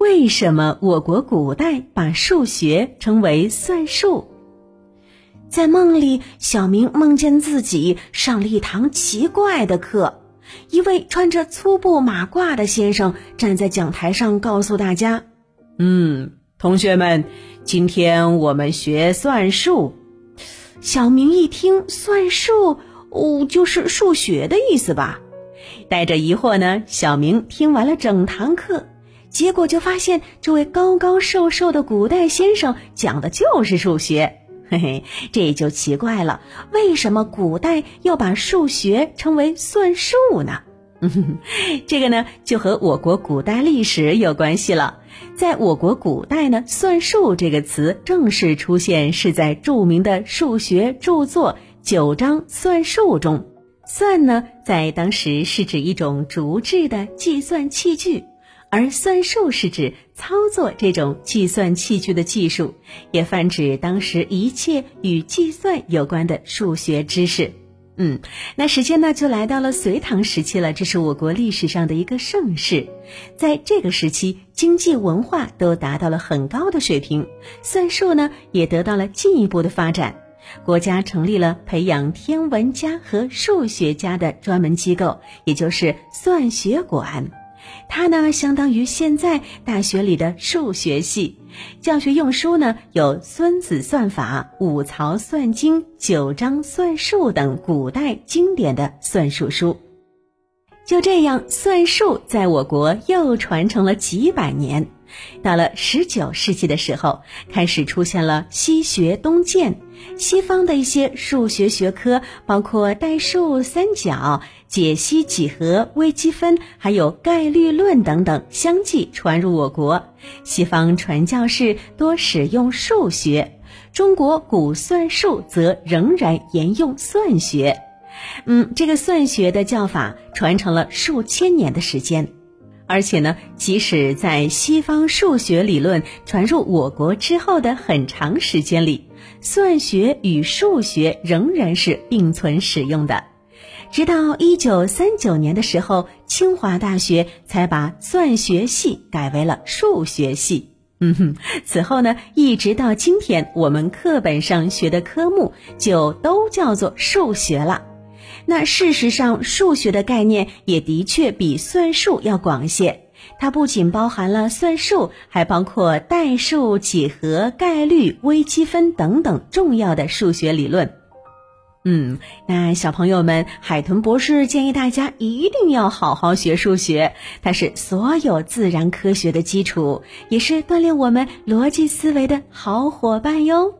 为什么我国古代把数学称为算术？在梦里，小明梦见自己上了一堂奇怪的课，一位穿着粗布马褂的先生站在讲台上，告诉大家：“嗯，同学们，今天我们学算术。”小明一听，算术哦，就是数学的意思吧？带着疑惑呢，小明听完了整堂课，结果就发现这位高高瘦瘦的古代先生讲的就是数学。嘿嘿，这就奇怪了，为什么古代要把数学称为算术呢？这个呢，就和我国古代历史有关系了。在我国古代呢，算术这个词正式出现是在著名的数学著作《九章算术》中。算呢，在当时是指一种竹制的计算器具。而算术是指操作这种计算器具的技术，也泛指当时一切与计算有关的数学知识。嗯，那时间呢就来到了隋唐时期了，这是我国历史上的一个盛世。在这个时期，经济文化都达到了很高的水平，算术呢也得到了进一步的发展。国家成立了培养天文家和数学家的专门机构，也就是算学馆。它呢，相当于现在大学里的数学系。教学用书呢，有《孙子算法》《五曹算经》《九章算术》等古代经典的算术书。就这样，算术在我国又传承了几百年。到了十九世纪的时候，开始出现了西学东渐，西方的一些数学学科，包括代数、三角、解析几何、微积分，还有概率论等等，相继传入我国。西方传教士多使用数学，中国古算术则仍然沿用算学。嗯，这个算学的叫法传承了数千年的时间。而且呢，即使在西方数学理论传入我国之后的很长时间里，算学与数学仍然是并存使用的。直到一九三九年的时候，清华大学才把算学系改为了数学系。嗯哼，此后呢，一直到今天，我们课本上学的科目就都叫做数学了。那事实上，数学的概念也的确比算术要广一些。它不仅包含了算术，还包括代数、几何、概率、微积分等等重要的数学理论。嗯，那小朋友们，海豚博士建议大家一定要好好学数学，它是所有自然科学的基础，也是锻炼我们逻辑思维的好伙伴哟。